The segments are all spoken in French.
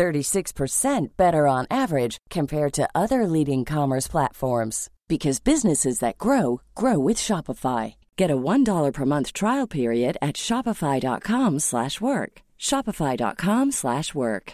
36% better on average compared to other leading commerce platforms because businesses that grow grow with Shopify. Get a $1 per month trial period at shopify.com/work. shopify.com/work.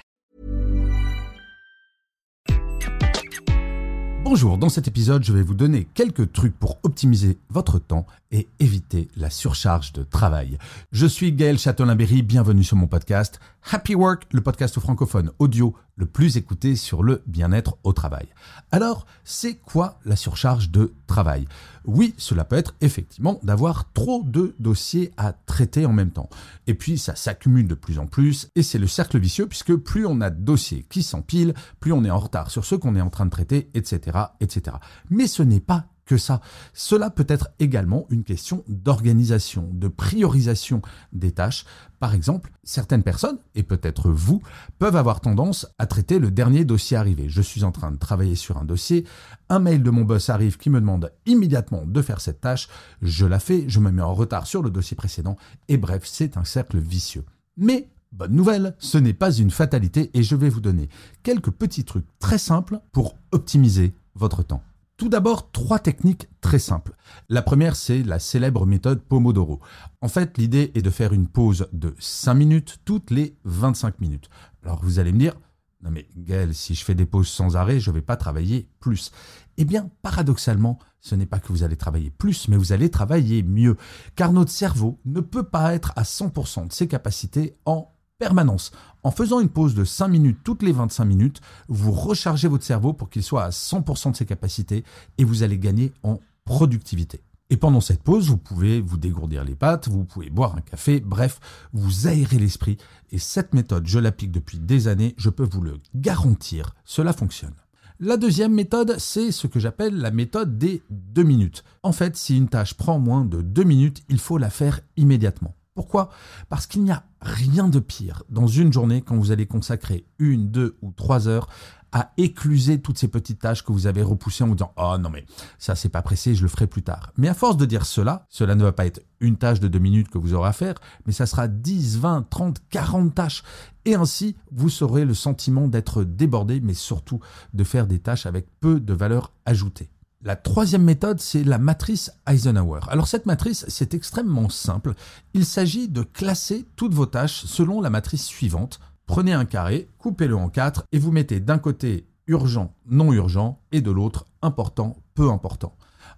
Bonjour, dans cet épisode, je vais vous donner quelques trucs pour optimiser votre temps et éviter la surcharge de travail. Je suis Gaël Châtelain-Berry, bienvenue sur mon podcast Happy Work, le podcast francophone audio le plus écouté sur le bien-être au travail. Alors, c'est quoi la surcharge de travail? Oui, cela peut être effectivement d'avoir trop de dossiers à traiter en même temps. Et puis, ça s'accumule de plus en plus, et c'est le cercle vicieux, puisque plus on a de dossiers qui s'empilent, plus on est en retard sur ceux qu'on est en train de traiter, etc., etc. Mais ce n'est pas que ça. Cela peut être également une question d'organisation, de priorisation des tâches. Par exemple, certaines personnes, et peut-être vous, peuvent avoir tendance à traiter le dernier dossier arrivé. Je suis en train de travailler sur un dossier, un mail de mon boss arrive qui me demande immédiatement de faire cette tâche, je la fais, je me mets en retard sur le dossier précédent, et bref, c'est un cercle vicieux. Mais Bonne nouvelle, ce n'est pas une fatalité et je vais vous donner quelques petits trucs très simples pour optimiser votre temps. Tout d'abord, trois techniques très simples. La première, c'est la célèbre méthode Pomodoro. En fait, l'idée est de faire une pause de 5 minutes toutes les 25 minutes. Alors vous allez me dire, non mais Gaël, si je fais des pauses sans arrêt, je ne vais pas travailler plus. Eh bien, paradoxalement, ce n'est pas que vous allez travailler plus, mais vous allez travailler mieux. Car notre cerveau ne peut pas être à 100% de ses capacités en permanence. En faisant une pause de 5 minutes toutes les 25 minutes, vous rechargez votre cerveau pour qu'il soit à 100% de ses capacités et vous allez gagner en productivité. Et pendant cette pause, vous pouvez vous dégourdir les pattes, vous pouvez boire un café, bref, vous aérez l'esprit. Et cette méthode, je l'applique depuis des années, je peux vous le garantir, cela fonctionne. La deuxième méthode, c'est ce que j'appelle la méthode des 2 minutes. En fait, si une tâche prend moins de 2 minutes, il faut la faire immédiatement. Pourquoi? Parce qu'il n'y a rien de pire dans une journée quand vous allez consacrer une, deux ou trois heures à écluser toutes ces petites tâches que vous avez repoussées en vous disant Oh non, mais ça, c'est pas pressé, je le ferai plus tard. Mais à force de dire cela, cela ne va pas être une tâche de deux minutes que vous aurez à faire, mais ça sera 10, 20, 30, 40 tâches. Et ainsi, vous aurez le sentiment d'être débordé, mais surtout de faire des tâches avec peu de valeur ajoutée. La troisième méthode, c'est la matrice Eisenhower. Alors cette matrice, c'est extrêmement simple. Il s'agit de classer toutes vos tâches selon la matrice suivante. Prenez un carré, coupez-le en quatre et vous mettez d'un côté urgent, non urgent et de l'autre important, peu important.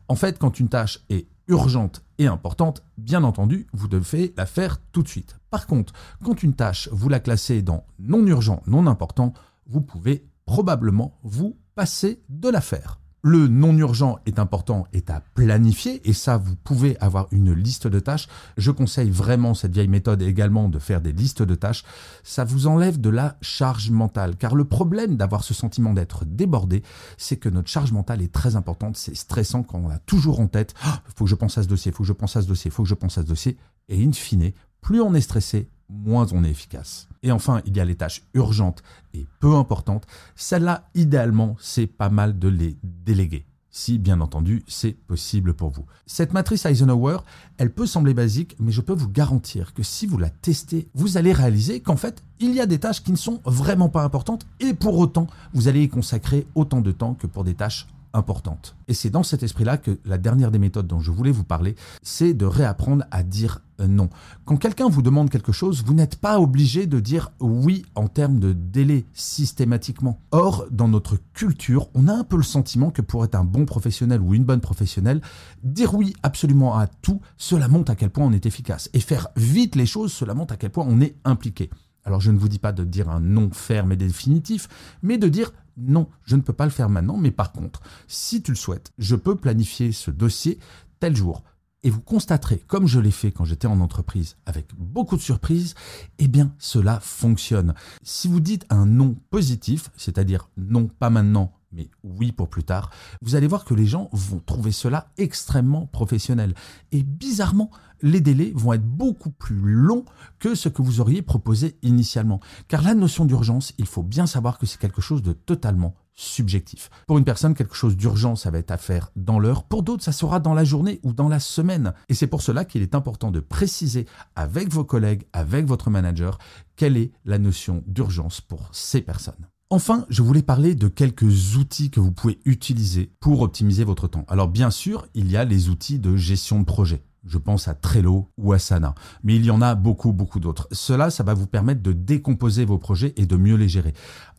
En fait, quand une tâche est urgente et importante, bien entendu, vous devez la faire tout de suite. Par contre, quand une tâche, vous la classez dans non urgent, non important, vous pouvez probablement vous passer de la faire. Le non urgent est important, est à planifier, et ça, vous pouvez avoir une liste de tâches. Je conseille vraiment cette vieille méthode également de faire des listes de tâches. Ça vous enlève de la charge mentale, car le problème d'avoir ce sentiment d'être débordé, c'est que notre charge mentale est très importante. C'est stressant quand on a toujours en tête, ah, faut que je pense à ce dossier, faut que je pense à ce dossier, faut que je pense à ce dossier. Et in fine, plus on est stressé, moins on est efficace. Et enfin, il y a les tâches urgentes et peu importantes. Celles-là, idéalement, c'est pas mal de les déléguer. Si, bien entendu, c'est possible pour vous. Cette matrice Eisenhower, elle peut sembler basique, mais je peux vous garantir que si vous la testez, vous allez réaliser qu'en fait, il y a des tâches qui ne sont vraiment pas importantes, et pour autant, vous allez y consacrer autant de temps que pour des tâches importante. Et c'est dans cet esprit-là que la dernière des méthodes dont je voulais vous parler, c'est de réapprendre à dire non. Quand quelqu'un vous demande quelque chose, vous n'êtes pas obligé de dire oui en termes de délai systématiquement. Or, dans notre culture, on a un peu le sentiment que pour être un bon professionnel ou une bonne professionnelle, dire oui absolument à tout, cela montre à quel point on est efficace. Et faire vite les choses, cela montre à quel point on est impliqué. Alors je ne vous dis pas de dire un non ferme et définitif, mais de dire non, je ne peux pas le faire maintenant, mais par contre, si tu le souhaites, je peux planifier ce dossier tel jour. Et vous constaterez, comme je l'ai fait quand j'étais en entreprise, avec beaucoup de surprises, eh bien, cela fonctionne. Si vous dites un non positif, c'est-à-dire non, pas maintenant, mais oui pour plus tard, vous allez voir que les gens vont trouver cela extrêmement professionnel. Et bizarrement, les délais vont être beaucoup plus longs que ce que vous auriez proposé initialement. Car la notion d'urgence, il faut bien savoir que c'est quelque chose de totalement subjectif. Pour une personne, quelque chose d'urgent, ça va être à faire dans l'heure. Pour d'autres, ça sera dans la journée ou dans la semaine. Et c'est pour cela qu'il est important de préciser avec vos collègues, avec votre manager, quelle est la notion d'urgence pour ces personnes. Enfin, je voulais parler de quelques outils que vous pouvez utiliser pour optimiser votre temps. Alors bien sûr, il y a les outils de gestion de projet. Je pense à Trello ou Asana. Mais il y en a beaucoup, beaucoup d'autres. Cela, ça va vous permettre de décomposer vos projets et de mieux les gérer.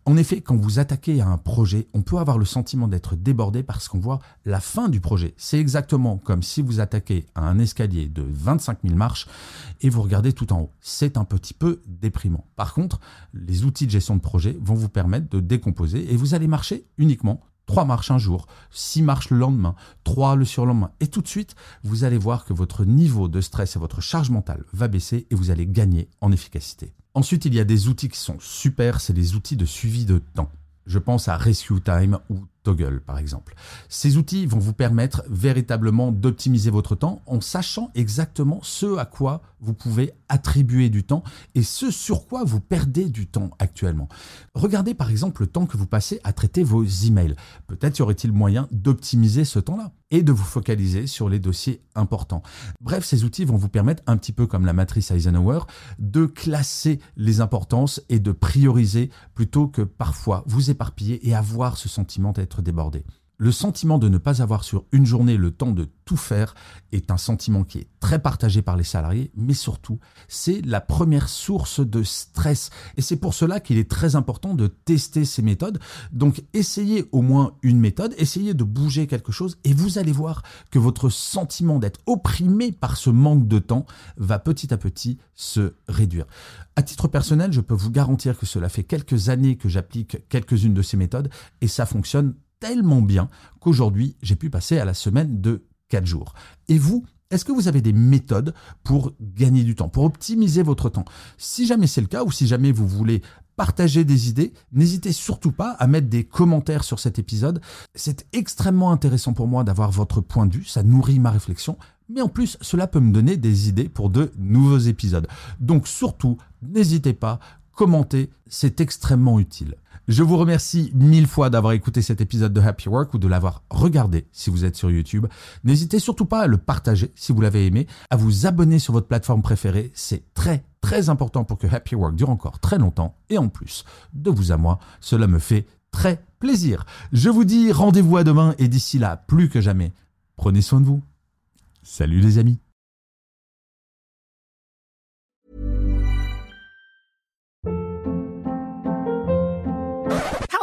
En effet, quand vous attaquez à un projet, on peut avoir le sentiment d'être débordé parce qu'on voit la fin du projet. C'est exactement comme si vous attaquez à un escalier de 25 000 marches et vous regardez tout en haut. C'est un petit peu déprimant. Par contre, les outils de gestion de projet vont vous permettre de décomposer et vous allez marcher uniquement trois marches un jour, six marches le lendemain, trois le surlendemain. Et tout de suite, vous allez voir que votre niveau de stress et votre charge mentale va baisser et vous allez gagner en efficacité. Ensuite, il y a des outils qui sont super, c'est les outils de suivi de temps. Je pense à Rescue Time ou Toggle par exemple. Ces outils vont vous permettre véritablement d'optimiser votre temps en sachant exactement ce à quoi vous pouvez attribuer du temps et ce sur quoi vous perdez du temps actuellement. Regardez par exemple le temps que vous passez à traiter vos emails. Peut-être y aurait-il moyen d'optimiser ce temps-là et de vous focaliser sur les dossiers importants. Bref, ces outils vont vous permettre, un petit peu comme la matrice Eisenhower, de classer les importances et de prioriser plutôt que parfois vous éparpiller et avoir ce sentiment d'être débordé. Le sentiment de ne pas avoir sur une journée le temps de tout faire est un sentiment qui est très partagé par les salariés, mais surtout, c'est la première source de stress. Et c'est pour cela qu'il est très important de tester ces méthodes. Donc, essayez au moins une méthode, essayez de bouger quelque chose, et vous allez voir que votre sentiment d'être opprimé par ce manque de temps va petit à petit se réduire. À titre personnel, je peux vous garantir que cela fait quelques années que j'applique quelques-unes de ces méthodes, et ça fonctionne tellement bien qu'aujourd'hui, j'ai pu passer à la semaine de 4 jours. Et vous, est-ce que vous avez des méthodes pour gagner du temps, pour optimiser votre temps? Si jamais c'est le cas ou si jamais vous voulez partager des idées, n'hésitez surtout pas à mettre des commentaires sur cet épisode. C'est extrêmement intéressant pour moi d'avoir votre point de vue, ça nourrit ma réflexion, mais en plus cela peut me donner des idées pour de nouveaux épisodes. Donc surtout, n'hésitez pas, commentez, c'est extrêmement utile. Je vous remercie mille fois d'avoir écouté cet épisode de Happy Work ou de l'avoir regardé si vous êtes sur YouTube. N'hésitez surtout pas à le partager si vous l'avez aimé, à vous abonner sur votre plateforme préférée. C'est très très important pour que Happy Work dure encore très longtemps. Et en plus, de vous à moi, cela me fait très plaisir. Je vous dis rendez-vous à demain et d'ici là, plus que jamais, prenez soin de vous. Salut les amis.